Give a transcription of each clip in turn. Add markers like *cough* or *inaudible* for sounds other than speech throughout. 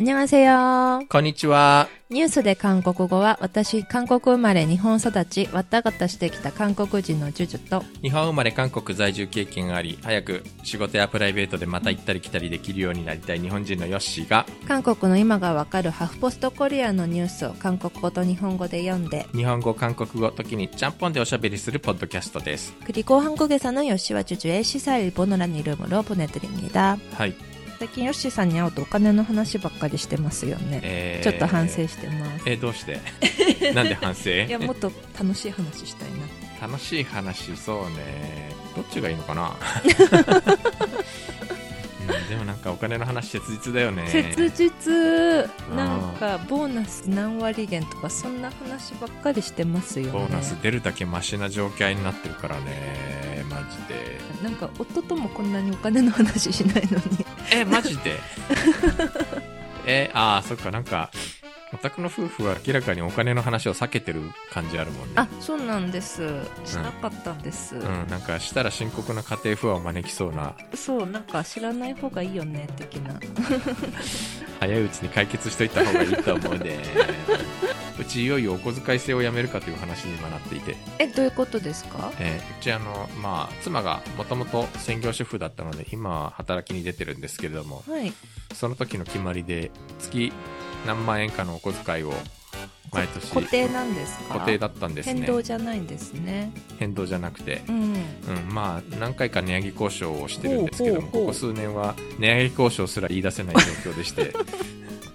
안녕하세요。 こんにちは。ニュースで韓国語は、私、韓国生まれ、日本育ち、わったがたしてきた韓国人のジュジュと、日本生まれ韓国在住経験があり、早く仕事やプライベートでまた行ったり来たりできるようになりたい日本人のヨッシーが、韓国の今がわかるハフポストコリアのニュースを韓国語と日本語で読んで、日本語、韓国語、時にちゃんぽんでおしゃべりするポッドキャストです。 그리고 한국에서는ヨッシーはジュジュへ시사 일본어란 이름으로 보내드립니다. はい。 最近ヨッシーさんに会うとお金の話ばっかりしてますよね。えーちょっと反省してます。えーどうして？*laughs* なんで反省？*laughs* いや、もっと楽しい話したいな。楽しい話、そうね。どっちがいいのかな？うん、でもなんかお金の話切実だよね。切実なんかボーナス何割減とかそんな話ばっかりしてますよねボーナス出るだけマシな状況になってるからね。マジで。なんか夫ともこんなにお金の話しないのにえ、マジで？*laughs* え、ああ、そっか、なんか、お宅の夫婦は明らかにお金の話を避けてる感じあるもんね。あそうなんです。しなかったんです、うん、なんかしたら深刻な家庭不安を招きそうな、そうなんか知らない方がいいよね的な。*laughs* 早いうちに解決しといた方がいいと思うね。*laughs* うちいよいよお小遣い制をやめるかという話に今なっていて、えどういうことですか？えーうちあの、まあ、妻がもともと専業主婦だったので、今は働きに出てるんですけれども、はい。その時の決まりで、月何万円かのお小遣いを毎年固定なんですか？固定だったんですね。変動じゃないんですね。変動じゃなくて、うん。うん、まあ何回か値上げ交渉をしてるんですけどもここ数年は値上げ交渉すら言い出せない状況でして、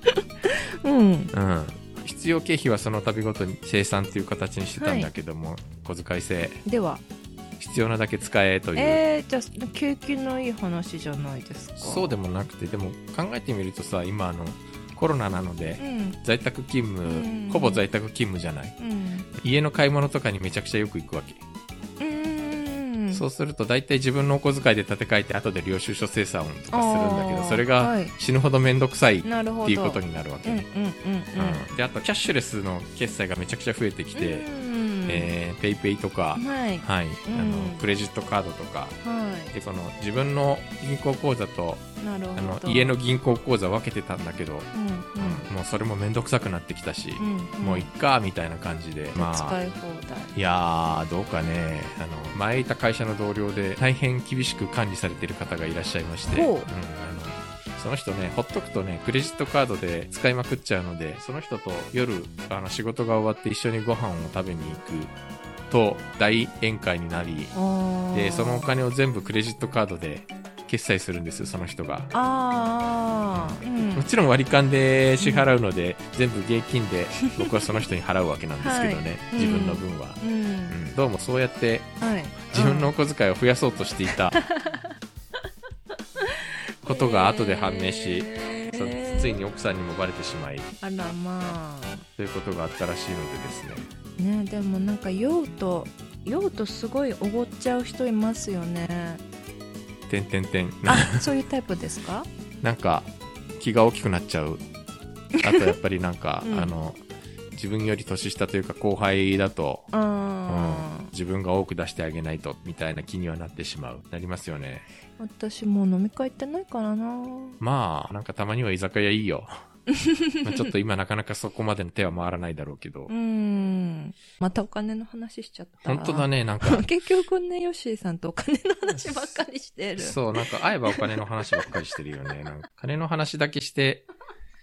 *laughs* うん。うん、必要経費はその度ごとに生産という形にしてたんだけども、小遣い制。では。必要なだけ使えという、えー、じゃあ景気のいい話じゃないですか。そうでもなくてでも考えてみるとさ今あのコロナなのでうん。在宅勤務、うん。ほぼ在宅勤務じゃない。うん。家の買い物とかにめちゃくちゃよく行くわけ、そうすると大体自分のお小遣いで立て替えて後で領収書生産とかするんだけどそれがはい。死ぬほど面倒くさいっていうことになるわけね、であとキャッシュレスの決済がめちゃくちゃ増えてきて、うんえー、ペイペイとか、はい。はい、あうん。のクレジットカードとか。はでこの自分の銀行口座とあのど家の銀行口座分けてたんだけど、うんもうそれも面倒くさくなってきたし、うんうん。もういっかみたいな感じで、まあ。使い放題。いやーどうかね。あの前いた会社の同僚で大変厳しく管理されてる方がいらっしゃいまして、うんあのその人ね、ほっとくとね、クレジットカードで使いまくっちゃうので、その人と夜、あの、仕事が終わって一緒にご飯を食べに行くと、大宴会になり、で、そのお金を全部クレジットカードで決済するんですよ、その人が。うん。もちろん割り勘で支払うので、全部現金で僕はその人に払うわけなんですけどね、はい。自分の分は。うん。うん。どうもそうやってはい。自分のお小遣いを増やそうとしていた *laughs* ことが後で判明し、ついに奥さんにもバレてしまい、あらまあということがあったらしいのでですね。ねでもなんか酔うと酔うとすごいおごっちゃう人いますよねてんてんてん。なあそういうタイプですか？*laughs* なんか、気が大きくなっちゃう。あとやっぱりなんか、*laughs* うんあの、自分より年下というか後輩だと、うんあ、自分が多く出してあげないと、みたいな気にはなってしまう。なりますよね。ー私もう飲み会行ってないからなまあ、なんかたまには居酒屋いいよ。*laughs* まあちょっと今なかなかそこまでの手は回らないだろうけどう。んまたお金の話しちゃった本当だね、なんか、*laughs* 結局ねヨッシーさんとお金の話ばっかりしてるそう、なんか会えばお金の話ばっかりしてるよね。なんか金の話だけして、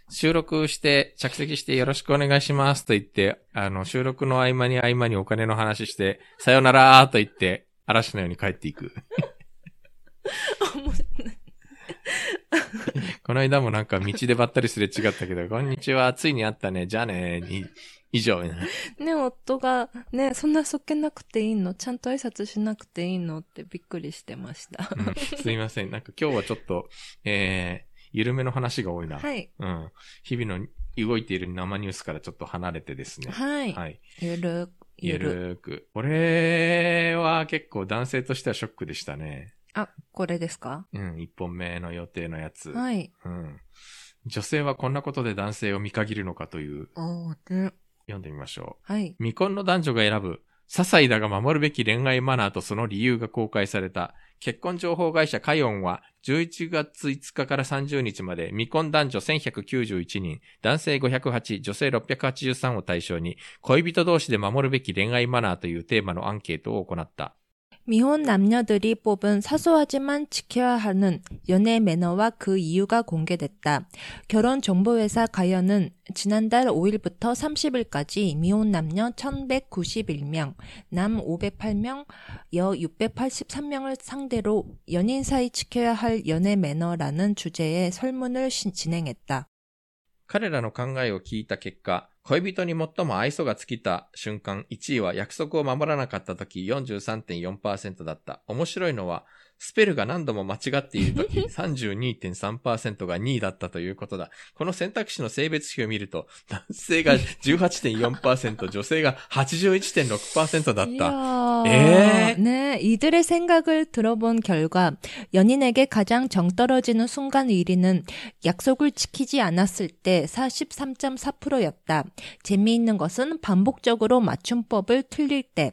収録して、着席してよろしくお願いしますと言って、あの、収録の合間に合間にお金の話して、さよならーと言って、嵐のように帰っていく。*laughs* この間もなんか道でばったりすれ違ったけど、こんにちは、ついに会ったね、じゃあね、に以上。ね、夫が、ね、そんなそっけなくていいの？ちゃんと挨拶しなくていいのってびっくりしてました。うんすいません。なんか今日はちょっと、えー、緩めの話が多いな。はい。うん。日々の動いている生ニュースからちょっと離れてですね。はい。はい。ゆる、ゆゆる。く。これは結構男性としてはショックでしたね。あ、これですか？うん。一本目の予定のやつ。はい。うん。女性はこんなことで男性を見限るのかという、おー、で、読んでみましょはい。う。未婚の男女が選ぶ些細だが守るべき恋愛マナーとその理由が公開された。結婚情報会社カヨンは11月5日から30日まで未婚男女1191人、男性508、女性683を対象に恋人同士で守るべき恋愛マナーというテーマのアンケートを行った。 미혼 남녀들이 뽑은 사소하지만 지켜야 하는 연애 매너와 그 이유가 공개됐다. 결혼정보회사 가연은 지난달 5일부터 30일까지 미혼 남녀 1191명, 남 508명, 여 683명을 상대로 연인 사이 지켜야 할 연애 매너라는 주제의 설문을 진행했다. 彼らの考えを聞いた結果、恋人に最も愛想が尽きた瞬間、1位は約束を守らなかった時43.4%だった。面白いのは、スペルが何度も間違っているとき、32.3%が2位だったということだ。この選択肢の性別比を見ると、男性が18.4%、女性が81.6%だった。えー、ね、이들의생각을들어본결과연인에게가장정떨어지는순간1위는약속을지키지않았을때43.4%였다 재미있는것은반복적으로맞춤법을틀릴때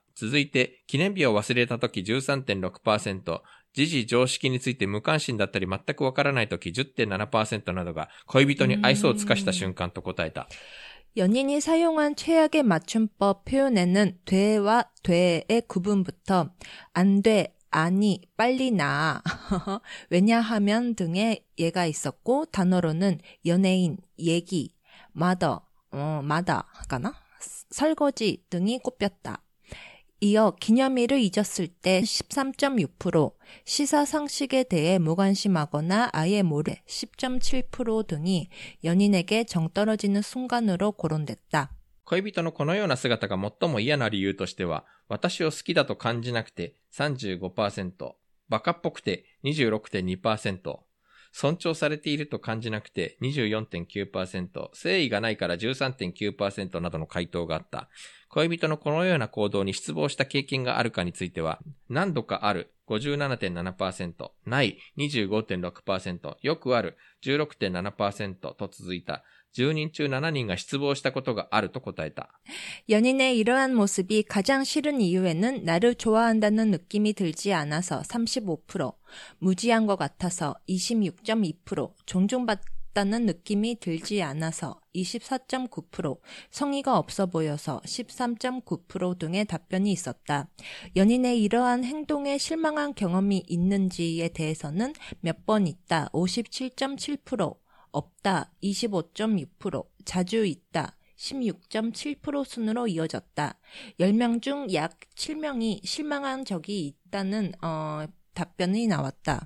続いて、記念日を忘れた時13.6%、時事常識について無関心だったり全くわからない時10.7%などが恋人に愛想を尽かした瞬間と答えた。연인이사용한최악의맞춤법표현에는돼와돼의구분부터안돼아니빨리나왜냐하면등의예가있었고단어로는연예인얘기마더어마다가나설거지등이꼽혔다 이어 기념일을 잊었을 때 13.6%, 시사상식에 대해 무관심하거나 아예 모르 10.7% 등이 연인에게 정떨어지는 순간으로 거론됐다. 恋人のこのような姿が最も嫌な理由としては、私を好きだと感じなくて35%、 バカっぽくて26.2%、 尊重されていると感じなくて24.9%、誠意がないから13.9%などの回答があった。恋人のこのような行動に失望した経験があるかについては、何度かある57.7%、ない25.6%、よくある16.7%と続いた。 10人中7人が失望したことがあると答えた。연인의이러한모습이가장싫은이유에는나를좋아한다는느낌이들지않아서35%, 무지한것같아서26.2%, 존중받 다는 느낌이 들지 않아서 24.9%, 성의가 없어 보여서 13.9% 등의 답변이 있었다. 연인의 이러한 행동에 실망한 경험이 있는지에 대해서는 몇 번 있다. 57.7%, 없다. 25.6%, 자주 있다. 16.7% 순으로 이어졌다. 10명 중 약 7명이 실망한 적이 있다는 어,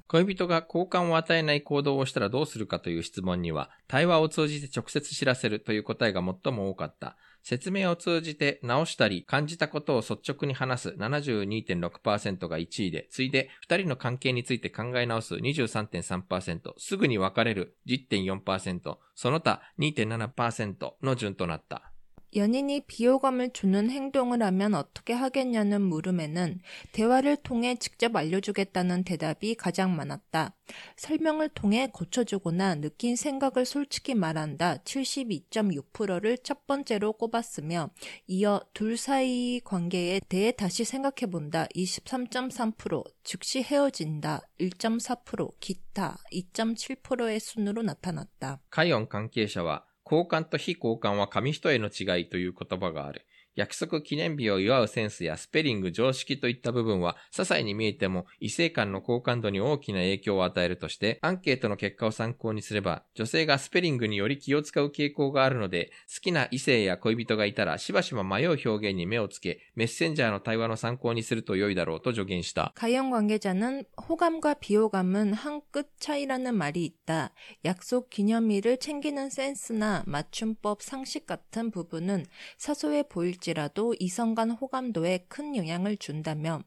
恋人が好感を与えない行動をしたらどうするかという質問には、対話を通じて直接知らせるという答えが最も多かった。 説明を通じて直したり感じたことを率直に話す72.6%が1位で、次いで2人の関係について考え直す23.3%、すぐに別れる10.4%、その他2.7%の順となった。 연인이 비호감을 주는 행동을 하면 어떻게 하겠냐는 물음에는 대화를 통해 직접 알려주겠다는 대답이 가장 많았다. 설명을 통해 고쳐주거나 느낀 생각을 솔직히 말한다 72.6%를 첫 번째로 꼽았으며 이어 둘 사이 관계에 대해 다시 생각해본다 23.3%, 즉시 헤어진다 1.4%, 기타 2.7%의 순으로 나타났다. 가이언 관계자와 交換と非交換は紙一重の違いという言葉がある。約束記念日を祝うセンスやスペリング常識といった部分は、些細に見えても異性間の好感度に大きな影響を与えるとして、アンケートの結果を参考にすれば、女性がスペリングにより気を使う傾向があるので、好きな異性や恋人がいたらしばしば迷う表現に目をつけ、メッセンジャーの対話の参考にすると良いだろうと助言した。가영관계자는호감과비호감은한끗차이라는말이있다약속기념일을챙기는센스나맞춤법상식같은부분은사소해보일 일지라도 이성 간 호감도에 큰 영향을 준다며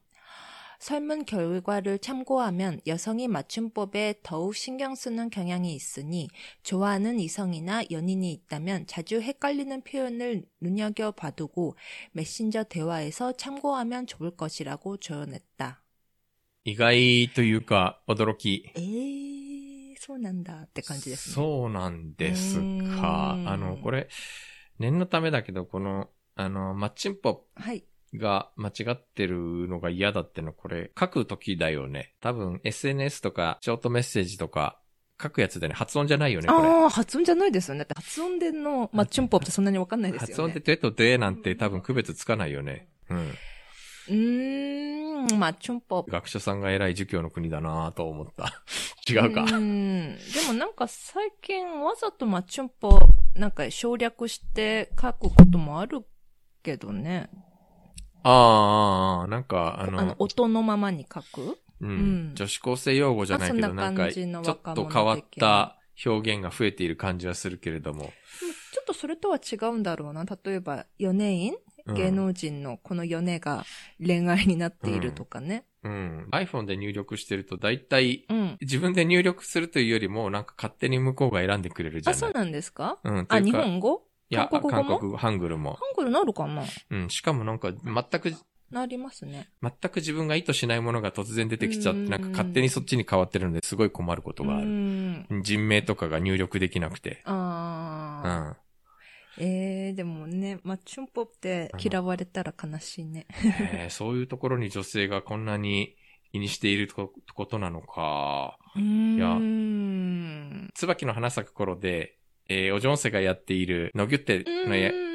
설문 결과를 참고하면 여성이 맞춤법에 더욱 신경 쓰는 경향이 있으니 좋아하는 이성이나 연인이 있다면 자주 헷갈리는 표현을 눈여겨봐두고 메신저 대화에서 참고하면 좋을 것이라고 조언했다. 意外というか、驚き。 에이, そうなんだって感じですね。そうなんですか。うーんあの、これ、念のためだけど、この、 あの、マッチンポはい。が間違ってるのが嫌だっての、これ、書くときだよね。多分、SNS とか、ショートメッセージとか、書くやつでね、発音じゃないよね、これ。ああ、発音じゃないですよね。だって発音でのマッチュンポップってそんなにわかんないですよね。発音でてとてなんて多分区別つかないよね。うん。うーん、マッチュンポップ。学者さんが偉い儒教の国だなぁと思った。*laughs* 違うか。ん。でもなんか最近わざとマッチュンポなんか省略して書くこともあるけどね。ああ、ああ、なんか、ああの、の、音のままに書く？うん、うん女子高生用語じゃないけど、ななんか、ちょっと変わった表現が増えている感じはするけれども。ちょっとそれとは違うんだろうな。例えば、4年院うん芸能人のこの4年が恋愛になっているとかね。うん。iPhone で入力してると、だいたい、うん。自分で入力するというよりも、なんか勝手に向こうが選んでくれるじゃあ、ないそうなんですか？うん。とあ、日本語？いや、韓国語も？韓国語、ハングルも。ハングルなるかな？うん。しかもなんか、全く、なりますね。全く自分が意図しないものが突然出てきちゃって、うんなんか勝手にそっちに変わってるのですごい困ることがあうる。ん。人名とかが入力できなくて。うああ。ん。ええでもね、マッチュンポって嫌われたら悲しいね。えーそういうところに女性がこんなに気にしているこことなのか。うーやん。椿の花咲く頃で、えーおジョンセがやっているノギュッテのやうん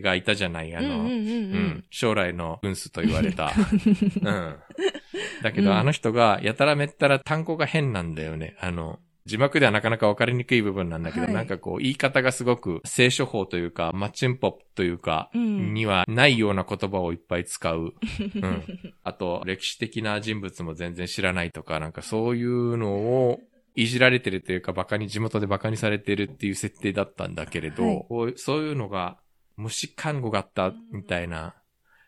がいたじゃない、あの、うん将来の軍スと言われた。*laughs* うん。だけど、うんあの人が、やたらめったら単語が変なんだよね。あの、字幕ではなかなか分かりにくい部分なんだけど、はいなんかこう、言い方がすごく、聖書法というか、マッチンポップというか、うんにはないような言葉をいっぱい使う。うん。あと、歴史的な人物も全然知らないとか、なんかそういうのを、いじられてるというか、バカに、地元でバカにされてるっていう設定だったんだけれど、はい。そういうのが、虫看護があったみたいな、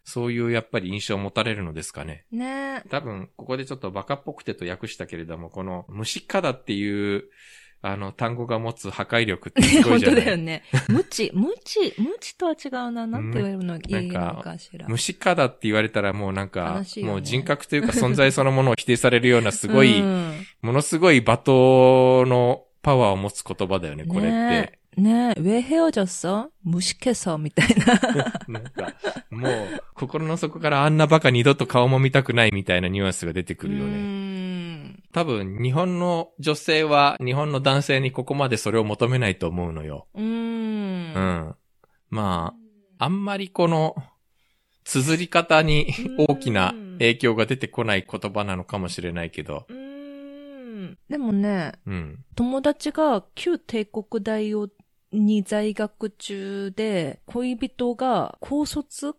そういうやっぱり印象を持たれるのですかね。ね。多分、ここでちょっとバカっぽくてと訳したけれども、この虫かだっていう、あの、単語が持つ破壊力ってすごい本じゃない当だよね。無知、無知、無知とは違うな。なんて言えるの、いいのかしら。虫かだって言われたらもうなんか、悲しいよねもう人格というか存在そのものを否定されるようなすごい、うんものすごい罵倒のパワーを持つ言葉だよね、これって。ねえ。ねえ、왜헤어졌어? 무식해서みたいな。な*laughs* んか、もう、心の底からあんなバカ二度と顔も見たくないみたいなニュアンスが出てくるようね。 ん多分、日本の女性は、日本の男性にここまでそれを求めないと思うのよ。う。うんん。まあ、あんまりこの、綴り方に大きな影響が出てこない言葉なのかもしれないけど、うん。でもね、うん。友達が旧帝国大をに在学中で、恋人が高卒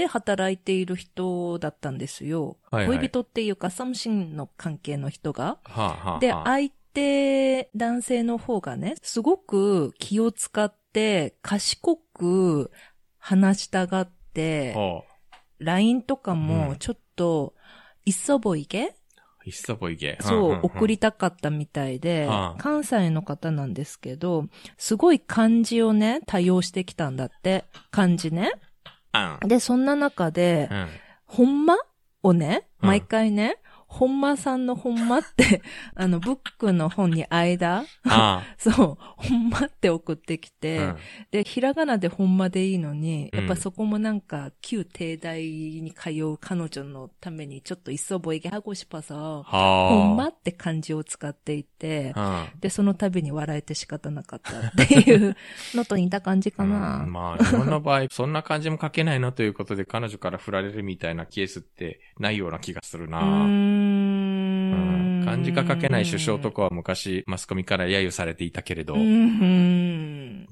で働いている人だったんですよ。はいはい恋人っていうか、サムシンの関係の人が。はあ、はあはあ、で、相手、男性の方がね、すごく気を使って、賢く話したがって、ほう。LINE とかうんもちょっと、いっそぼいげ？いっそぼいげ。そう、送りたかったみたいで、はあ関西の方なんですけど、すごい漢字をね、多用してきたんだって。漢字ね。うん。で、そんな中で、うん。ほんまをね、うん毎回ね、ほんまさんのほんまって、*laughs* あの、ブックの本に間？*laughs* そう、ほんまって送ってきて、うん、で、ひらがなでほんまでいいのに、やっぱそこもなんか、旧帝大に通う彼女のために、ちょっと一層ぼえげはごしぱさ、ほんまって漢字を使っていて、で、その度に笑えて仕方なかったっていうのと似た感じかな。*laughs* うん、まあ、日本の場合、そんな漢字も書けないなということで、彼女から振られるみたいなケースってないような気がするな。漢字が書けない首相とかは昔、マスコミから揶揄されていたけれど、ううん。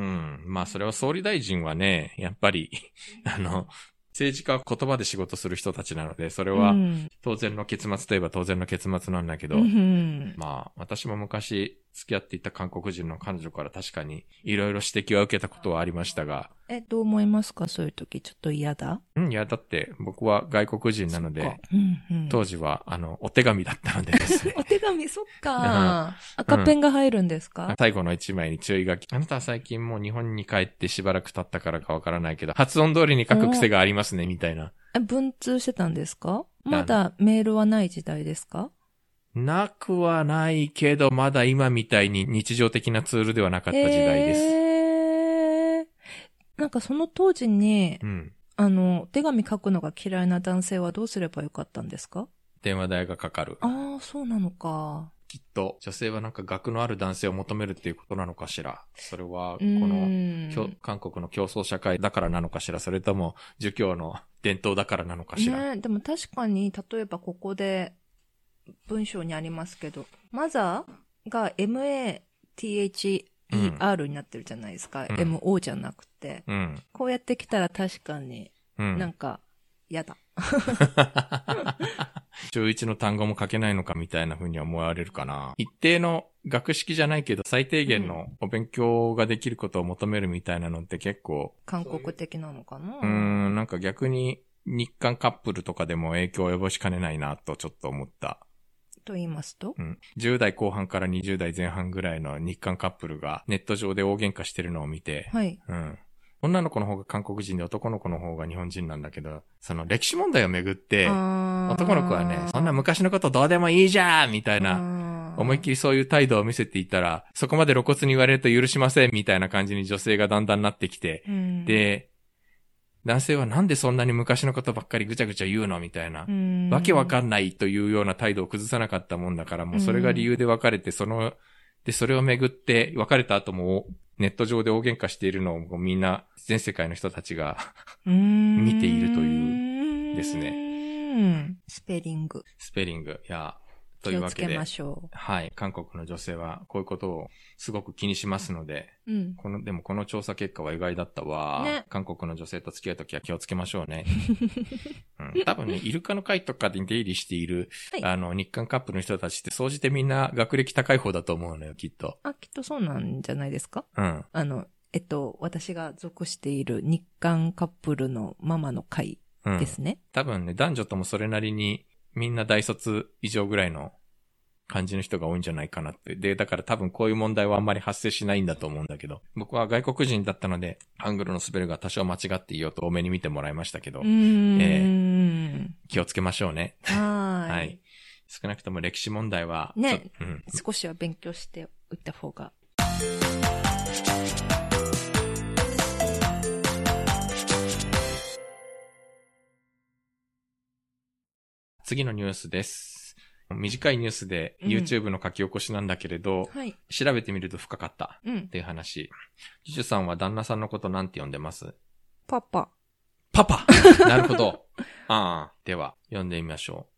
ん。まあ、それは総理大臣はね、やっぱり、*laughs* あの、政治家は言葉で仕事する人たちなので、それはうん当然の結末といえば当然の結末なんだけど、うんまあ、私も昔付き合っていた韓国人の彼女から確かにいろいろ指摘は受けたことはありましたが、え、どう思いますか？そういう時、ちょっと嫌だ？うん、いや、だって。僕は外国人なので、うんうん。当時は、あの、お手紙だったのでですね。*laughs* お手紙、そっか。赤ペンが入るんですか、最後の一枚に注意書き。あなたは最近もう日本に帰ってしばらく経ったからかわからないけど、発音通りに書く癖がありますね、みたいな。え文通してたんですか？まだメールはない時代ですか？なくはないけど、まだ今みたいに日常的なツールではなかった時代です。へーなんかその当時に、うん。あの、手紙書くのが嫌いな男性はどうすればよかったんですか？電話代がかかる。ああ、そうなのか。きっと、女性はなんか学のある男性を求めるっていうことなのかしら。それは、こうの、韓国の競争社会だからなのかしら。それとも、儒教の伝統だからなのかしら。ね、でも確かに、例えばここで文章にありますけど、マザーが MATHER になってるじゃないですか。うん MO じゃなくて。うん。こうやってきたら確かにうん。なんか嫌だ。*laughs* 中1の単語も書けないのかみたいな風に思われるかな。一定の学識じゃないけど、最低限のお勉強ができることを求めるみたいなのって結構、韓国的なのかな？うーん、なんか逆に日韓カップルとかでも影響を及ぼしかねないなとちょっと思った。と言いますと？うん。10代後半から20代前半ぐらいの日韓カップルがネット上で大喧嘩してるのを見て、はい。うん。女の子の方が韓国人で男の子の方が日本人なんだけど、その歴史問題をめぐって、男男の子はね、そんな昔のことどうでもいいじゃんみたいな、思いっきり。りそういう態度を見せていたら、そこまで露骨に言われると許しませんみたいな感じに女性がだんだんなってきて、うん、で、男性はなんでそんなに昔のことばっかりぐちゃぐちゃ言うのみたいな、うん、わけわかんんないというような態度を崩さなかったもんだから、もうそれが理由で別れて、その、で、それをめぐって別れた後もネット上で大喧嘩しているのをみんな全世界の人たちが見 *laughs* 見ているというですね。スペリング。スペリング、いや、と気いうわけでけま、しょはい、韓国の女性はこういうことをすごく気にしますので、う。うん。この、でもこの調査結果は意外だったわ。ね韓国の女性と付き合うときは気をつけましょうね。*laughs* うん、多分ね、イルカの会とかで出入りしている、はいあの、日韓カップルの人たちって、総じてみんな学歴高い方だと思うのよ、きっと。あ、きっとそうなんじゃないですか？うん。あの、えっと、私が属している日韓カップルのママの会うん。ですね。多分ね、男女ともそれなりに、みんな大卒以上ぐらいの感じの人が多いんじゃないかなって。で、だから多分こういう問題はあんまり発生しないんだと思うんだけど、僕は外国人だったので、アングルのスペルが多少間違っていようと多めに見てもらいましたけど、うーん。気をつけましょうね。はーい。はい。少なくとも歴史問題は、ねうん。少しは勉強しておいた方が。次のニュースです。短いニュースでうん YouTube の書き起こしなんだけれど、はい。調べてみると深かったうんっ。ていう話。ジュジュさんは旦那さんのことなんて呼んでます？パパ。パパ *laughs* なるほど。ああ。では、読んでみましょう。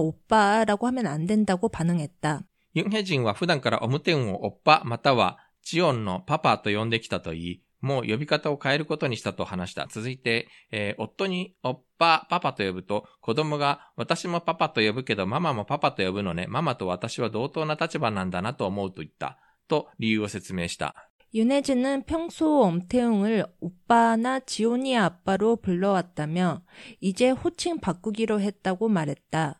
오빠라고 하면 안 된다고 반응했다. ユンヘジンは普段からオムテウンをオッパまたはチオンのパパと呼んできたと言い、もう呼び方を変えることにしたと話した。続いて、えー夫にオッパ、パパと呼ぶと、子供が私もパパと呼ぶけどママもパパと呼ぶのね、ママと私は同等な立場なんだなと思うと言った。と理由を説明した。 윤혜진은 평소 엄태웅을 오빠나 지온이 아빠로 불러왔다며 이제 호칭 바꾸기로 했다고 말했다.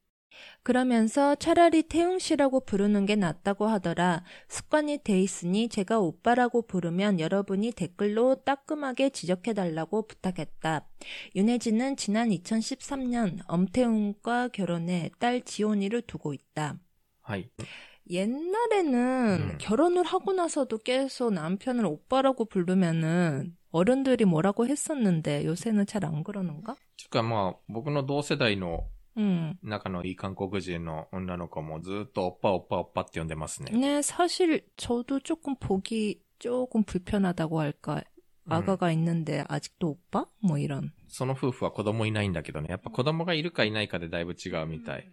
그러면서 차라리 태웅 씨라고 부르는 게 낫다고 하더라. 습관이 돼 있으니 제가 오빠라고 부르면 여러분이 댓글로 따끔하게 지적해달라고 부탁했다. 윤혜진은 지난 2013년 엄태웅과 결혼해 딸 지온이를 두고 있다. はい。 옛날에는 음. 결혼을 하고 나서도 계속 남편을 오빠라고 부르면은 어른들이 뭐라고 했었는데 요새는 잘 안 그러는가? つうかまあ、僕の同世代の 음. 仲のいい韓国人の女の子もずっとおっぱおっぱおっぱって呼んでますね。 네, 사실 저도 조금 보기 조금 불편하다고 할까. うん 아가가 있는데 아직도 오빠? 뭐 이런. その夫婦は子供いないんだけどね。やっぱ子供がいるかいないかでだいぶ違うみたい。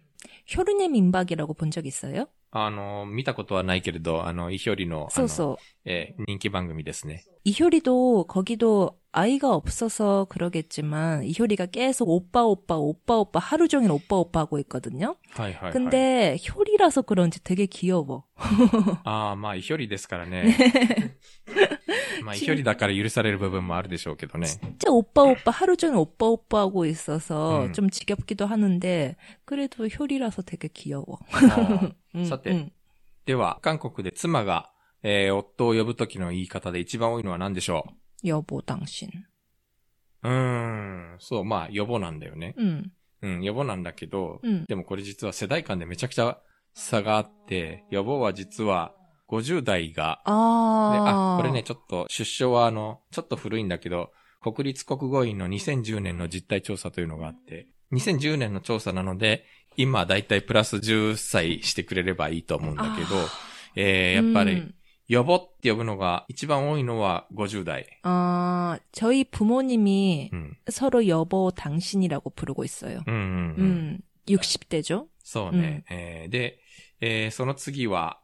효리네 민박이라고 본 적 있어요? あの、見たことはないけれど、あの、イヒョリの、あの 소소. えー人気番組ですね。 이효리도 거기도 아이가 없어서 그러겠지만 이효리가 계속 오빠 오빠 오빠 오빠 하루 종일 오빠 오빠 하고 있거든요. はいはい、はい。 근데 효리라서 그런지 되게 귀여워. ああ、まあ、イヒョリですからね。まあ、イヒョリだから許される部分もあるでしょうけどね。 진짜 오빠 오빠 하루 종일 오빠 오빠 하고 있어서 음. 좀 지겹기도 하는데 그래도 효리라서 되게 귀여워. あー 음, さて、 음. では、韓国で妻が、えー夫を呼ぶときの言い方で一番多いのは何でしょ 여 予防当心。うーん。そう、まあ、予防なんだよね。うん。うん、予防なんだけど、うん、でもこれ実は世代間でめちゃくちゃ差があって、予防は実は50代が、ああこれね、ちょっと出生はあの、ちょっと古いんだけど、国立国語院の2010年の実態調査というのがあって、2010年の調査なので、今だいたいプラス10歳してくれればいいと思うんだけど、えー、やっぱり 음. 予防って呼ぶのが一番多いのは50代。 아, 저희 부모님이 うん。 서로 여보 당신이라고 부르고 있어요. うんうんうん。 음, 60대죠? そうね。えーで、えーその次は、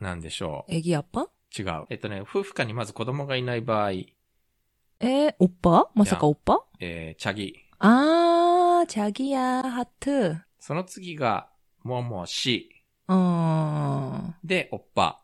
何でしょ 애기 아빠? う。違う。えっとね、夫婦間にまず子供がいない場合、 에, 오빠? 마사카 야. 오빠? えー、チャギ。 아, 자기야, 하트. その次が、ももし。 어, で、おっぱ。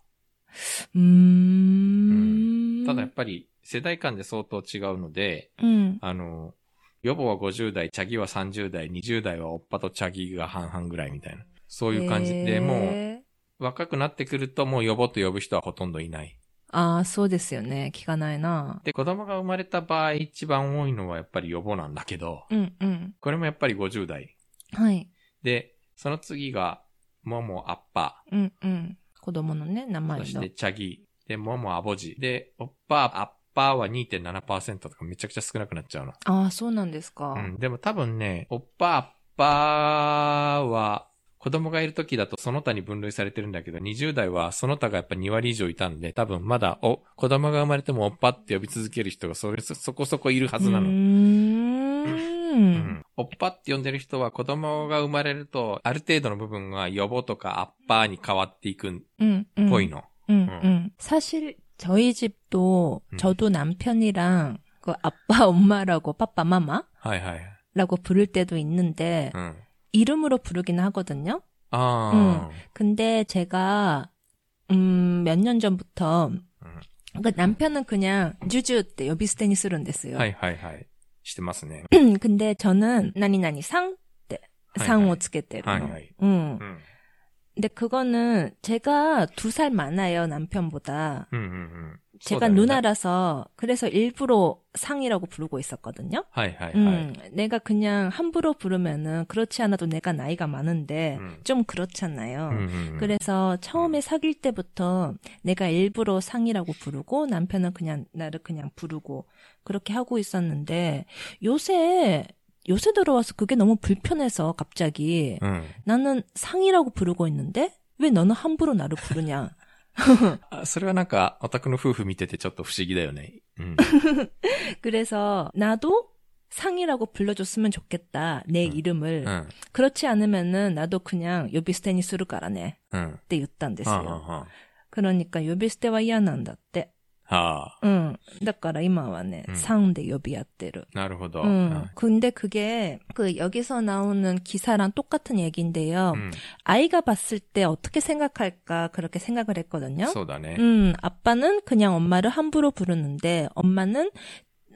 うん,、ただやっぱり世代間で相当違うので、うん、あの、予防は50代、チャギは30代、20代はおっぱとチャギが半々ぐらいみたいな。そういう感じで、もう、若くなってくるともう予防と呼ぶ人はほとんどいない。ああ、そうですよね。聞かないな。で、子供が生まれた場合一番多いのはやっぱり予防なんだけど、うんうん、これもやっぱり50代。はい。で、その次が、もも、アッパ。うんうん。子供のね、名ー。前のそして、。チャギ。で、ももアボジ。で、おっぱ、アッパーは2.7%とかめちゃくちゃ少なくなっちゃうの。ああ、そうなんですか。うん。でも多分ね、おっぱ、アッパーは、子供がいる時だとその他に分類されてるんだけど、20代はその他がやっぱ2割以上いたんで、多分まだ、お、子供が生まれてもおっぱって呼び続ける人がそれそ、そこそこいるはずなの。うー。うんん。おっぱって呼んでる人は子供が生まれると、ある程度の部分が予防とかアッパーに変わっていくっ 응, 응. ぽいの。 응, 응. 응. 사실 저희 집도 응. 저도 남편이랑 그 아빠 엄마라고 빠빠 마마라고 はいはい。 부를 때도 있는데 うん。 이름으로 부르기는 하거든요. ああ。 근데 제가 음, 몇 년 전부터 그 남편은 그냥 주주 때 여비스테니 쓰는 데어요 はいはいはい。 してますね。 근데 저는 나니나니 상 때, 하이, 상호 하이. 쓰게때로. 하이, 하이. 응. うん。 근데 그거는 제가 두 살 많아요, 남편보다. うんうんうん。 제가 누나라서 그래서 일부러 상이라고 부르고 있었거든요. 하이, 하이, 음, 하이. 내가 그냥 함부로 부르면은 그렇지 않아도 내가 나이가 많은데 음. 좀 그렇잖아요. 음, 음, 음. 그래서 처음에 음. 사귈 때부터 내가 일부러 상이라고 부르고 남편은 그냥 나를 그냥 부르고 그렇게 하고 있었는데 요새 요새 들어와서 그게 너무 불편해서 갑자기 나는 상이라고 부르고 있는데 왜 너는 함부로 나를 부르냐. *laughs* あそれはなんか、オタクの夫婦見ててちょっと不思議だよね。うん。 그래서 나도 상이라고 불러줬으면 좋겠다. 내 음. 이름을. うん。 그렇지 않으면은 나도 그냥 요비스테니 쓰루가라네. うん。 って言ったんですはあ、よ。は 그러니까 요비스테は嫌なんだって。 あ、はあ。うん。だから今はね、うん 상대 요비 やってる。なるほど。 음. 근데 그게 그 여기서 나오는 기사랑 똑같은 얘기인데요. うん。 아이가 봤을 때 어떻게 생각할까 그렇게 생각을 했거든요. そうだね。 음, 아빠는 그냥 엄마를 함부로 부르는데 엄마는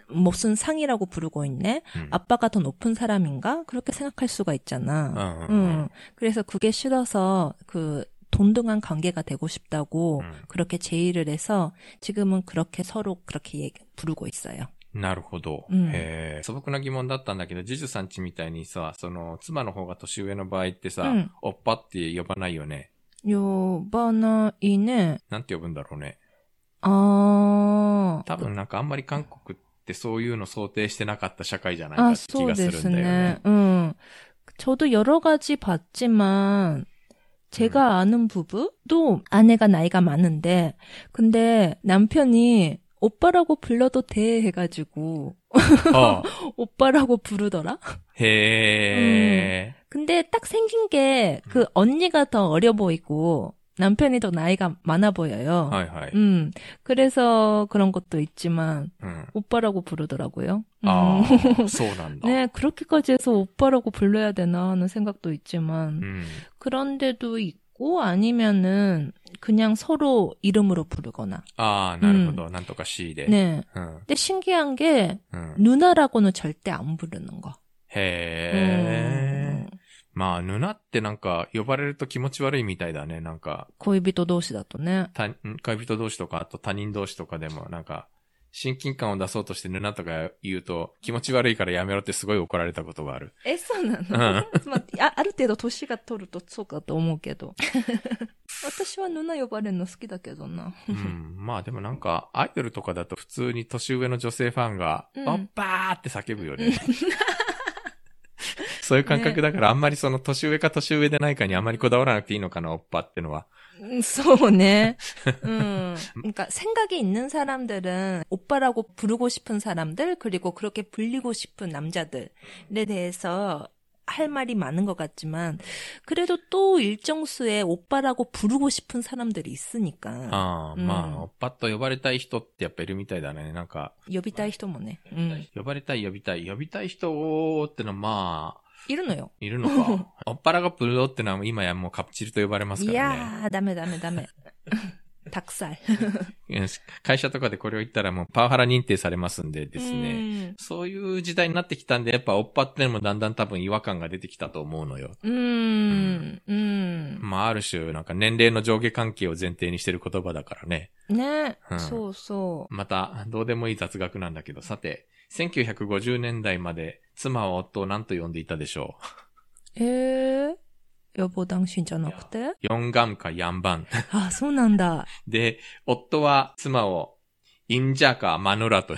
무슨 상이라고 부르고 있네? 음. 아빠가 더 높은 사람인가? 그렇게 생각할 수가 있잖아. 응, 응, 음. 그래서 그게 싫어서 그 동등한 관계가 되고 싶다고 음. 그렇게 제의를 해서 지금은 그렇게 서로 그렇게 얘기- 부르고 있어요. なるほど。うんへえ。素朴な疑問だったんだけど、ジュジュさんちみたいにさ、その、妻の方が年上の場合ってさ、うんおっぱって呼ばないよね。 요바나이네. なんて呼ぶんだろうね。 아. 多分なんかあんまり韓国ってそういうの想定してなかった社会じゃないか 아, って気がするんだよ 소데스네. ね。 응. 저도 여러 가지 봤지만, 제가 음. 아는 부부도 아내가 나이가 많은데, 근데 남편이 오빠라고 불러도 돼 해가지고 어. *laughs* 오빠라고 부르더라. 해. 음. 근데 딱 생긴 게그 음. 언니가 더 어려 보이고 남편이 더 나이가 많아 보여요. 하이, 하이. 음, 그래서 그런 것도 있지만 음. 오빠라고 부르더라고요. 음. *laughs* 아, 소난다. 네, 그렇게까지 해서 오빠라고 불러야 되나 하는 생각도 있지만 음. 그런데도 있고 아니면은 그냥 서로 이름으로 부르거나. 아, 나름도 난또가 씨대. 네. 근데 신기한 게 누나라고는 절대 안 부르는 거. 해. まあ、ヌナってなんか、呼ばれると気持ち悪いみたいだね、なんか。恋人同士だとね。た恋人同士とか、あと他人同士とかでも、なんか、親近感を出そうとしてヌナとか言うと、気持ち悪いからやめろってすごい怒られたことがある。え、そうなの、うん *laughs* まあ、ある程度年が取るとそうかと思うけど。*laughs* 私はヌナ呼ばれるの好きだけどな。うん。まあでもなんか、アイドルとかだと普通に年上の女性ファンが、うん、おっぱーって叫ぶよね。そういう感覚だから、あんまりその年上か年上でないかにあんまりこだわらなくていいのかな、おっぱってのは。 음, 소네. *laughs* 음. 그러니까 생각이 있는 사람들은 오빠라고 부르고 싶은 사람들 그리고 그렇게 불리고 싶은 남자들에 대해서 할 말이 많은 것 같지만 그래도 또 일정 수의 오빠라고 부르고 싶은 사람들이 있으니까 ああ、うんまあ、おっぱっと呼ばれたい人ってやっぱいるみたいだね。なんか、 여비다이 히토모네. 음. 呼ばれたい呼びたい。呼びたい人ってのはまあ、 いるのよ。いるのか。*laughs* おっぱらがプルドってのは今やもうカプチルと呼ばれますからね。いやー、ダメダメダメ。たくさん。会社とかでこれを言ったらもうパワハラ認定されますんでですね。そういう時代になってきたんで、やっぱおっぱってのもだんだん多分違和感が出てきたと思うのよ。うん。うん。まあある種、なんか年齢の上下関係を前提にしてる言葉だからね。ね。うん、そうそう。また、どうでもいい雑学なんだけど、さて、1950年代まで妻は夫を何と呼んでいたでしょう？ええー予防断信じゃなくて？四ガか四ン。あ、そうなんだ。で、夫は妻を、インジャかマヌラと。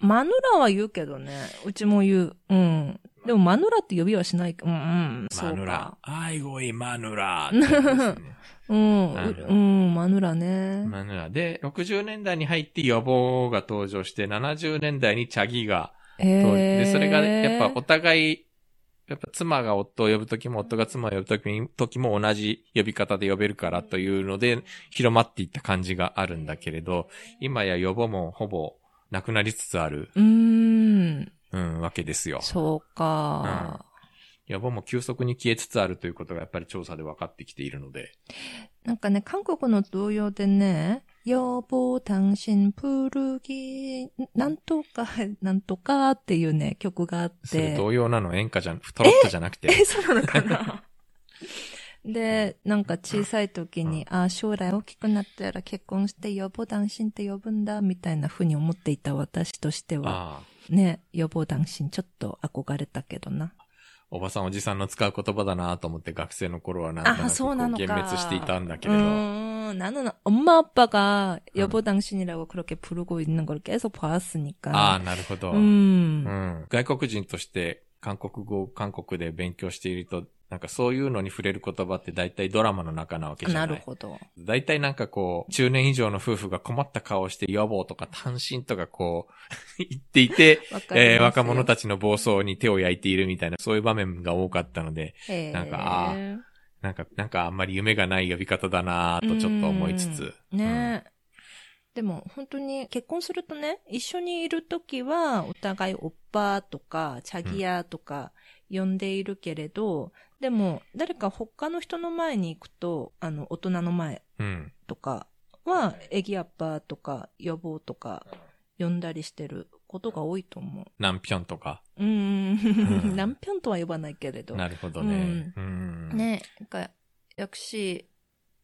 マヌラは言うけどね。うちも言う。うん。でもマヌラって呼びはしない。うんうん。マヌラ。あいごいマヌラ、*laughs* うん。うん。マヌラね。マヌラ。で、60年代に入って予防が登場して、70年代にチャギが登場、えー、で、それがやっぱお互いやっぱ妻が夫を呼ぶときも夫が妻を呼ぶときに時も同じ呼び方で呼べるからというので広まっていった感じがあるんだけれど、今や予防もほぼなくなりつつある、うーん。うん、わけですよ。そうか。予防も急速に消えつつあるということがやっぱり調査で分かってきているので。なんかね、韓国の童謡でね、 여보 당신 부르기なんとか*laughs* なんとかっていうね曲があっそれて。同様なの演歌じゃん、トロットじゃなくて。え、*laughs* そうなのかな*laughs* で、なんか小さい時に、あ、将来大きくなったら結婚して予防男子って呼ぶんだ、みたいな風に思っていた私としては、ああ。ね、予防男子ちょっと憧れたけどな。おばさんおじさんの使う言葉だなと思って学生の頃はなんとなくこあ、そうなのか。幻滅していたんだけうれど。 나는 엄마 아빠가 여 보. 당신이라고 그렇게 부르고 있는 걸 계속으니 까. 아, なるほど. 음. 음. 外国人として韓国語韓国で勉強しているとなんかそういうのに触れる言葉って大体ドラマの中なわけじゃない。なるほど。大体なんかこう、中年以上の夫婦が困った顔して、予防とか単身とかこう *laughs* 言っていて、えー、若者たちの暴走に手を焼いているみたいな、そういう場面が多かったので、なんか、ああ、なんか、なんかあんまり夢がない呼び方だなぁとちょっと思いつつ。うんねでも本当に結婚するとね、一緒にいるときはお互いおっぱとか、チャギヤとか呼んでいるけれど、でも誰か他の人の前に行くと、あの、大人の前うん。とかは、エギアッパーとか予防とか呼んだりしてる ことが多いと思南平とか。う。うん。ん何편도は呼ばないけれど。なるほどね。うん。 네, 그러니까 역시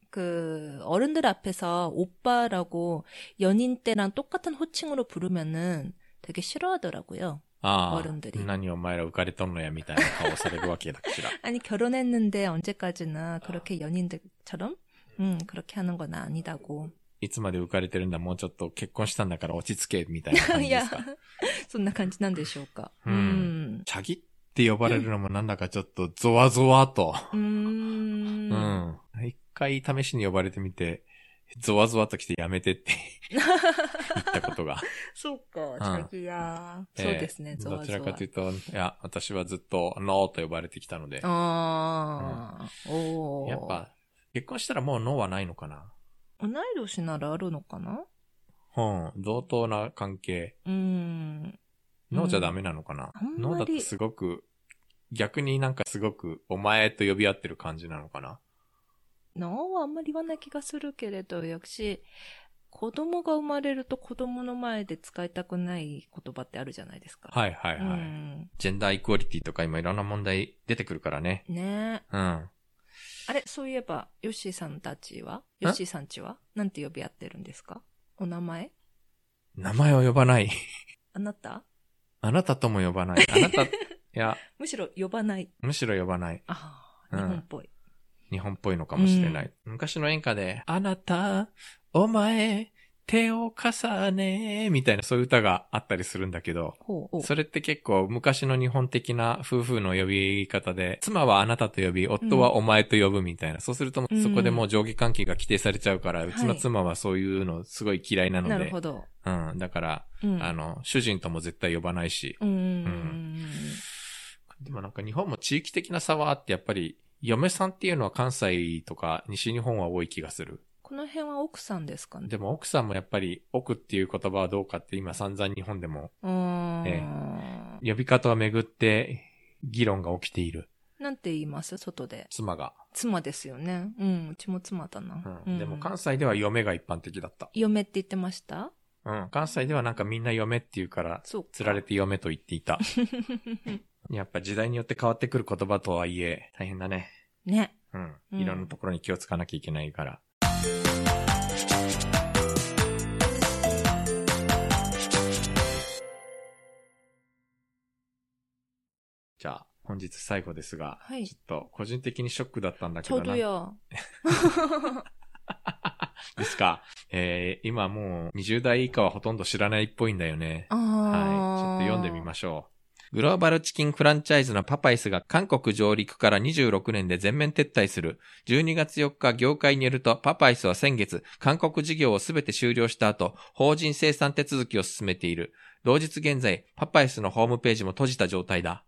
그 어른들 앞에서 오빠라고 연인 때랑 똑같은 호칭으로 부르면은 되게 싫어하더라고요. ああ。 어른들이 何お前ら浮かれとんのやみたいな顔されるわけだしら。 아니 결혼했는데 언제까지나 그렇게 연인들처럼 음 그렇게 하는 건 아니다고. いつまで浮かれてるんだ、もうちょっと結婚したんだから落ち着け、みたいな感じですか？*laughs* いや、そんな感じなんでしょうか。うん。チャギって呼ばれるのもなんだかちょっとゾワゾワと。うん。うん。一回試しに呼ばれてみて、ゾワゾワと来てやめてって *laughs* 言ったことが。そうか、チャギや、うん、そうですね、ゾワゾワ。どちらかというと、いや、私はずっと、ノーと呼ばれてきたので。ああ、うん、おやっぱ、結婚したらもうノーはないのかな？同い年ならあるのかな？うん。同等な関係。うん。ノーじゃダメなのかな、あんまりノーだってすごく、逆になんかすごくお前と呼び合ってる感じなのかな？No はあんまり言わない気がするけれど、역시子供が生まれると子供の前で使いたくない言葉ってあるじゃないですか。はいはいはい。うん。ジェンダーイクオリティとか今いろんな問題出てくるからね。ねえ。うん。あれ、そういえば、ヨッシーさんたちは？ヨッシーさんちは？なんて呼び合ってるんですか？お名前？名前を呼ばない。あなた？あなたとも呼ばない。あなた、*laughs* いや、むしろ呼ばない。むしろ呼ばない。ああ、うん日本っぽい。日本っぽいのかもしれない。昔の演歌で、あなた、お前、手を重ね、みたいなそういう歌があったりするんだけど。それって結構昔の日本的な夫婦の呼び方で、妻はあなたと呼び、夫はお前と呼ぶみたいな。そうすると、うんそこでもう上下関係が規定されちゃうから、いうちの妻はそういうのすごい嫌いなので、なるほど。うん。だから、うん。あの、主人とも絶対呼ばないし、うんうんうんでもなんか日本も地域的な差はあって、やっぱり、嫁さんっていうのは関西とか西日本は多い気がする。この辺は奥さんですかね？でも奥さんもやっぱり、奥っていう言葉はどうかって今散々日本でも、うーん。え呼び方をめぐって議論が起きている。なんて言います？外で。妻が。妻ですよね。うん。うちも妻だな。うん。でも関西では嫁が一般的だった。嫁って言ってました？うん。関西ではなんかみんな嫁って言うから、そうか。釣られて嫁と言っていた。*laughs* やっぱ時代によって変わってくる言葉とはいえ、大変だね。ね。うん。うんいろんなところに気をつかなきゃいけないから。じゃあ、本日最後ですが、はい、ちょっと個人的にショックだったんだけどな。ちょうどよ。ですか。えー、今もう20代以下はほとんど知らないっぽいんだよね。はい。ちょっと読んでみましょう。グローバルチキンフランチャイズのパパイスが韓国上陸から26年で全面撤退する。12月4日業界によるとパパイスは先月、韓国事業をすべて終了した後、法人生産手続きを進めている。同日現在、パパイスのホームページも閉じた状態だ。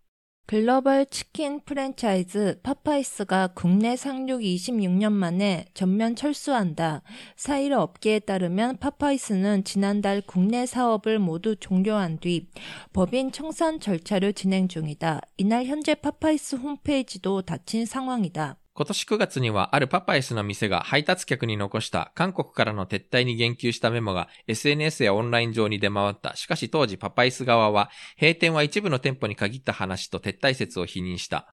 글로벌 치킨 프랜차이즈 파파이스가 국내 상륙 26년 만에 전면 철수한다. 사일 업계에 따르면 파파이스는 지난달 국내 사업을 모두 종료한 뒤 법인 청산 절차를 진행 중이다. 이날 현재 파파이스 홈페이지도 닫힌 상황이다. 今年9月にはあるパパイスの店が配達客に残した韓国からの撤退に言及したメモが SNS やオンライン上に出回った。しかし当時パパイス側は閉店は一部の店舗に限った話と撤退説を否認した。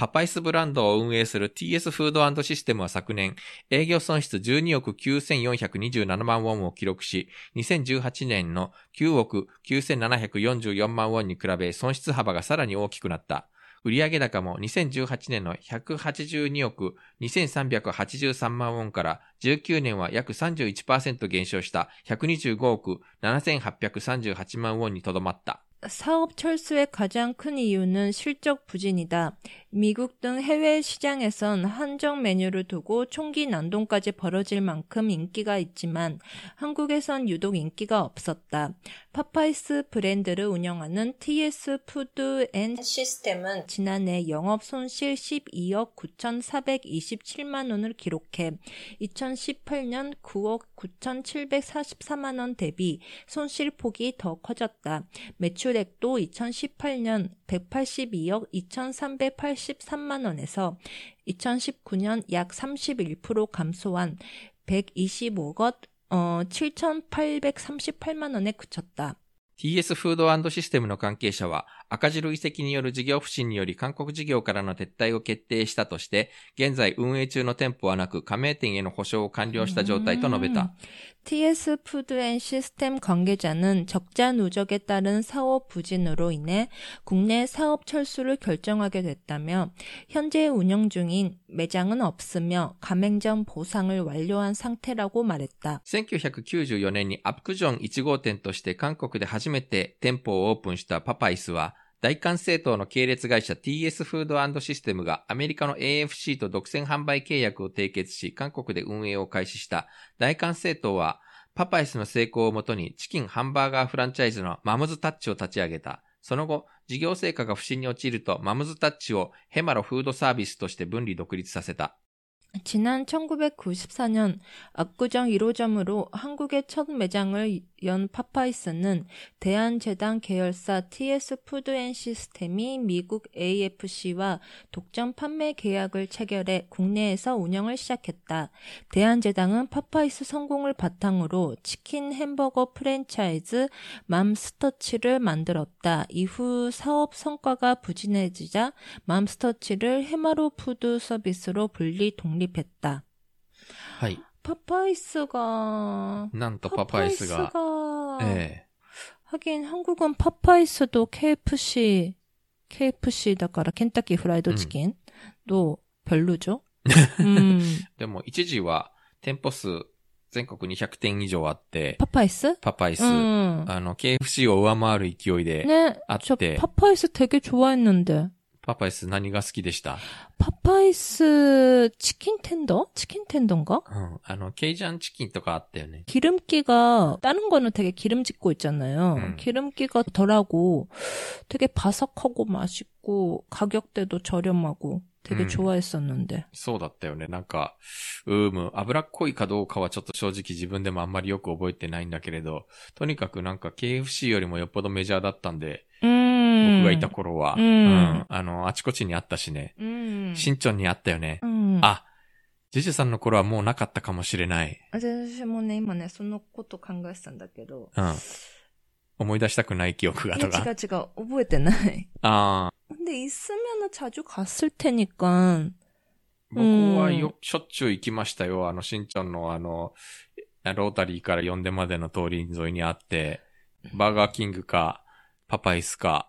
パパイスブランドを運営する TS フードシステムは昨年、営業損失12億9427万ウォンを記録し、2018年の9億9744万ウォンに比べ損失幅がさらに大きくなった。売上高も2018年の182億2383万ウォンから19年は約31%減少した125億7838万ウォンにとどまった。 사업 철수의 가장 큰 이유는 실적 부진이다. 미국 등 해외 시장에선 한정 메뉴를 두고 총기 난동까지 벌어질 만큼 인기가 있지만 한국에선 유독 인기가 없었다. 파파이스 브랜드를 운영하는 TS 푸드 앤 시스템은 지난해 영업 손실 12억 9,427만 원을 기록해 2018년 9억 9,744만 원 대비 손실 폭이 더 커졌다. 매출액도 2018년 182억 2,383만 원에서 2019년 약 31% 감소한 125억 어, 7,838만 원에 그쳤다. TS フードシステムの関係者は、 赤字累積による事業不振により韓国事業からの撤退を決定したとして、現在運営中の店舗はなく、加盟店への保証を完了した状態と述べた。 TS 푸드 앤 시스템 관계자는 적자 누적에 따른 사업 부진으로 인해 국내 사업 철수를 결정하게 됐다며 현재 운영 중인 매장은 없으며 가맹점 보상을 완료한 상태라고 말했다. 1994年にアプクジョン1号店として韓国で初めて店舗をオープンしたパパイスは、 大韓政党の系列会社 TS フードシステムがアメリカの AFC と独占販売契約を締結し、韓国で運営を開始した大韓政党は、パパイスの成功をもとにチキンハンバーガーフランチャイズのマムズタッチを立ち上げた。その後、事業成果が不振に陥ると、マムズタッチをヘマロフードサービスとして分離独立させた。 지난 1994년 압구정 1호점으로 한국의 첫 매장을 연 파파이스는 대한재단 계열사 TS 푸드 앤 시스템이 미국 AFC와 독점 판매 계약을 체결해 국내에서 운영을 시작했다. 대한재단은 파파이스 성공을 바탕으로 치킨 햄버거 프랜차이즈 맘스터치를 만들었다. 이후 사업 성과가 부진해지자 맘스터치를 해마로 푸드 서비스로 분리 독립 했다. はい。 파파이스가 なんとパパイスが、 파파이스가 ええ 하긴 한국은 파파이스도 KFC KFC だから 켄타키 프라이드 치킨도 별로죠. 음. でも一時は店舗数全国200店以上あって、 파파이스? パパイス、 음. あの、KFC を上回る勢いで、 네, 아, 저 네. 파파이스 되게 좋아했는데. パパイス何が好きでした 파파이스 치킨 텐더? 치킨 텐더인가? うん。あの、ケイジャンチキンとかあったよね。 기름기가 다른 거는 되게 기름짓고 있잖아요. 음. 기름기가 덜하고 되게 바삭하고 맛있고 가격대도 저렴하고 되게 음. 좋아했었는데. そうだったよね。なんか、うーむ、脂っこいかどうかはちょっと正直自分でもあんまりよく覚えてないんだけれど、とにかくなんか KFC よりもよっぽどメジャーだったんで、 음. 僕がいた頃は、うんうんあの、あちこちにあったしね。 음. 新町にあったよね。 음. あ、ジェジュさんの頃はもうなかったかもしれない。私もね、今ね、そのこと考えてたんだけど。うん。思い出したくない記憶が 이 とか。 違う違う、覚えてない。ああ、 근데 있으면 자주 갔을 테니까. 僕はよ、しょっちゅう行きましたよ。あの、新町のあの、ロータリーから呼んでまでの通り沿いにあって、バーガーキングか、パパイスか、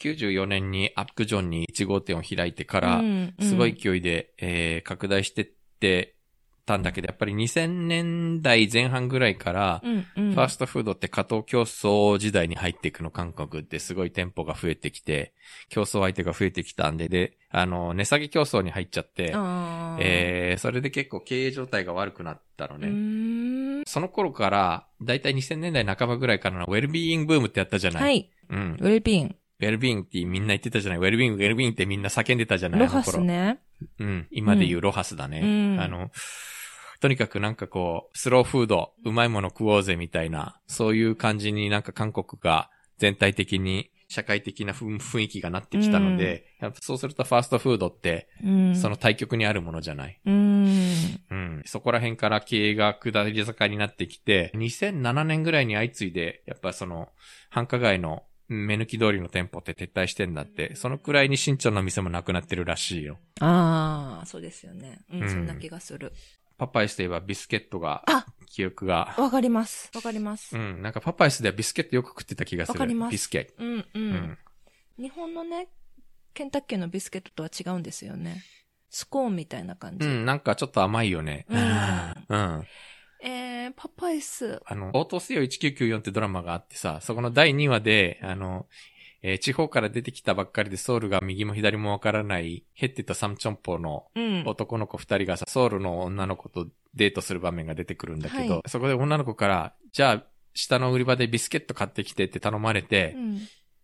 94年にアップジョンに1号店を開いてから、すごい勢いで、えー、拡大してってたんだけど、やっぱり2000年代前半ぐらいから、ファーストフードって加藤競争時代に入っていくの、韓国ってすごい店舗が増えてきて、競争相手が増えてきたんで、で、あの、値下げ競争に入っちゃって、えー、それで結構経営状態が悪くなったのね。その頃から、だいたい2000年代半ばぐらいからのウェルビーイングブームってやったじゃないはい。うん。ウェルビーイング。ウェルビーンってみんな言ってたじゃない、ウェルビーン、ウェルビーンってみんな叫んでたじゃない、ロハスね。うん、今で言うロハスだね。うん、あの、とにかくなんかこう、スローフード、うまいもの食おうぜみたいな、そういう感じになんか韓国が全体的に社会的な雰囲気がなってきたので、うん、そうするとファーストフードって、その対極にあるものじゃない、うん、うん。そこら辺から経営が下り坂になってきて、2007年ぐらいに相次いで、やっぱその繁華街の目抜き通りの店舗って撤退してんだって、そのくらいに新潮の店もなくなってるらしいよ。ああ、そうですよね。うん、うんそんな気がする。パパイスといえばビスケットがあ、記憶が、わかります。わかります。うん、なんかパパイスではビスケットよく食ってた気がする。わかりますビスケット。うん、うん、うん。日本のね、ケンタッキーのビスケットとは違うんですよね。スコーンみたいな感じ。うん、なんかちょっと甘いよね。うんうん。えー、パパイス。あの、応答せよ1994ってドラマがあってさ、そこの第2話で、あの、えー地方から出てきたばっかりでソウルが右も左もわからないヘッテとサムチョンポのうん。男の子二人がさ、ソウルの女の子とデートする場面が出てくるんだけど、はいそこで女の子から、じゃあ、下の売り場でビスケット買ってきてって頼まれて、うん。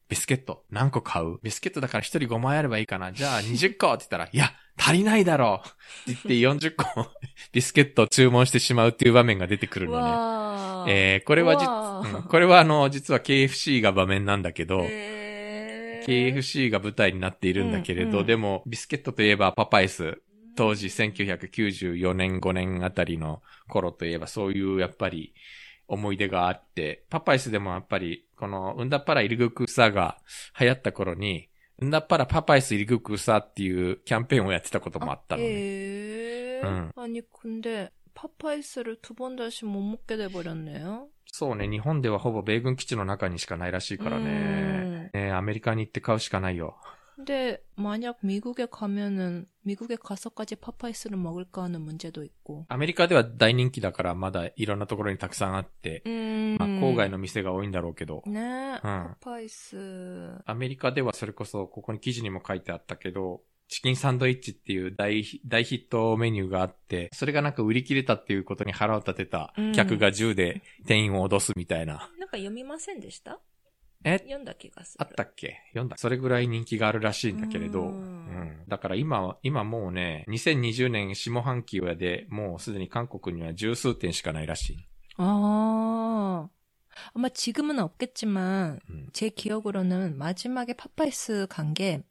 ビスケット何個買う？ビスケットだから一人5枚あればいいかな。じゃあ20個って言ったら、いや、足りないだろう。って言って40個ビスケットを注文してしまうっていう場面が出てくるのね。えー、これはじ、うん。これはあの、実は KFC が場面なんだけど、えー。KFC が舞台になっているんだけれど、うんうん。でも、ビスケットといえばパパイス、当時1994年5年あたりの頃といえばそういうやっぱり思い出があって、パパイスでもやっぱりこのウンダッパライリグクーサーが流行った頃に、んだっぱらパパイス入りグクさっていうキャンペーンをやってたこともあったのね。ええー。うん。아니근パ파파이스를 두 번다も못먹게 돼버렸네 요. そうね、日本ではほぼ米軍基地の中にしかないらしいからね。ねアメリカに行って買うしかないよ。 근데 만약 미국에 가면은 미국에 가서까지 파파이스를 먹을까 하는 문제도 있고. アメリカでは大人気だからまだいろんなところにたくさんあって、 음. まあ郊外の店が多いんだろうけど、 네, 응. 파파이스. アメリカではそれこそここに記事にも書いてあったけど、チキンサンドイッチっていう大ヒ大ヒットメニューがあって、それがなんか売り切れたっていうことに腹を立てた客が銃で店員を脅すみたいな。なんか読みませんでした え読んだ気がする。あったっけ読んだ。それぐらい人気があるらしいんだけれど、ううんん。だから今は、今もうね、2020年下半期はで、もうすでに韓国には十数店しかないらしい。 아. 아마 지금은 없겠지만, うん。 제 기억으로는 마지막에 파파이스 간 게,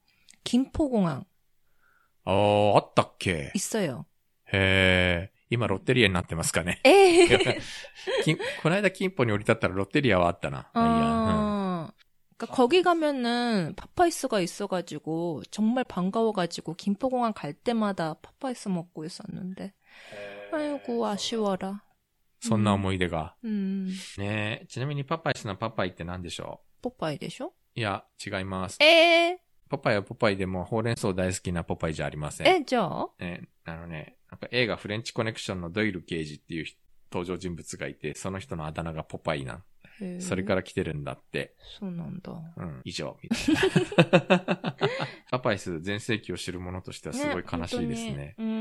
김포공항 あー、あったっけ 있어요. へー。今ロッテリアになってますかね。 에 *laughs* 金*laughs* この間金浦に降り立ったらロッテリアはあったな。まあいいや 아, 그러니까 거기 가면은 파파이스가 있어가지고 정말 반가워가지고 김포공항 갈 때마다 파파이스 먹고 있었는데 아이고 아쉬워라. そんな思い出が。 음 ねえ。ちなみにパパイスのパパイって何でしょ 뽀빠이 되쇼? ういや、違います。 에 ポパイはポパイでもほうれん草大好きなポパイじゃありません。 에죠? ね、あのね、なんか映画フレンチコネクションのドイル刑事っていう人登場人物がいて、その人のあだ名がポパイなん。 それから来てるんだって。そうなんだ。うん、以上、みたいな。*laughs* パパイス全盛期を知る者としてはすごい悲しいですね。ねうん。う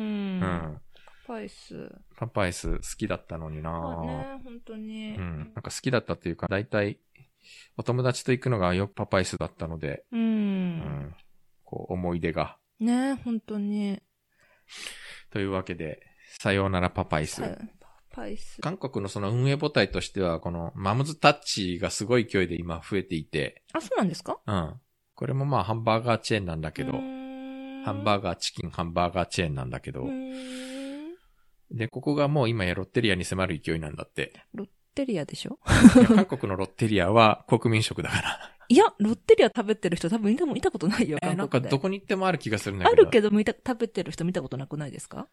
んパイス。パパイス好きだったのになぁ。ね、本当に。うん。なんか好きだったというか、大体、お友達と行くのがよくパパイスだったので、うん。うん、こう、思い出が。ね、本当に。というわけで、さようならパパイス。パイス。韓国のその運営母体としては、このマムズタッチがすごい勢いで今増えていて。あ、そうなんですか？うん。これもまあハンバーガーチェーンなんだけど、ハンバーガーチキン、ハンバーガーチェーンなんだけど、で、ここがもう今やロッテリアに迫る勢いなんだって。ロッテリアでしょ？韓国のロッテリアは国民食だから。*laughs* いや、ロッテリア食べてる人多分見たことないよ、えー、なんかどこに行ってもある気がするんだけど。あるけど見た、食べてる人見たことなくないですか？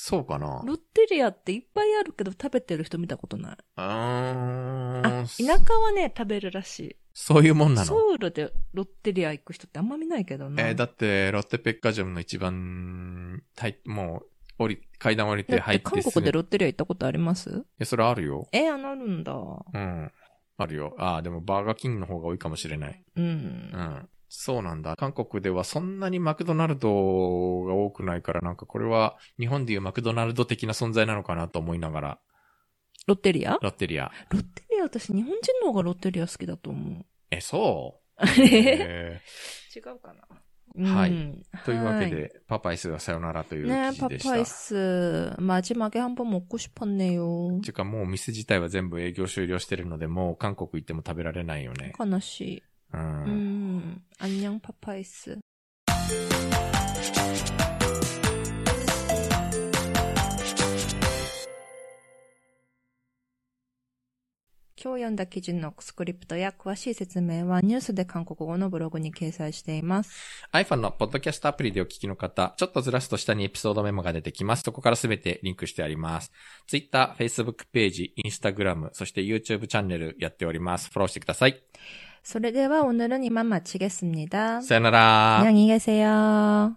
そうかなロッテリアっていっぱいあるけど食べてる人見たことない。うーん。あ、田舎はね、食べるらしそういうもんい。なの？ソウルでロッテリア行く人ってあんま見ないけどな。えーだって、ロッテペッカジョムの一番、たいもう、降り、階段降りて入って韓国でロッテリア行ったことあります？や、それあるよ。え、あなるんだ。うん。あるよ。ああ、でもバーガーキングの方が多いかもしれない。うんう。ん。そうなんだ。韓国ではそんなにマクドナルドが多くないから、なんかこれは日本でいうマクドナルド的な存在なのかなと思いながら、ロッテリアロッテリア。ロッテリア私日本人の方がロッテリア好きだと思う。え、そう違えうかな。はいうんというわけはいで、パパイスがさよならという記 네, 事でした。 파파이스 마지막에 한번 먹고 싶었네요. ていうかもうお店自体は全部営業終了してるので、もう韓国行っても食べられないよね。 하나씩. うん。 음, 안녕 파파이스. 今日読んだ記事のスクリプトや詳しい説明はニュースで韓国語のブログに掲載しています。 iPhone のポッドキャストアプリでお聞きの方、ちょっとずらすと下にエピソードメモが出てきます。そこからすべてリンクしてあります。Twitter、Facebook ページ、Instagram、そして YouTube チャンネルやっております。フォローしてください。 それでは오늘은이만마치겠습니다 さよなら。 안녕히 계세요.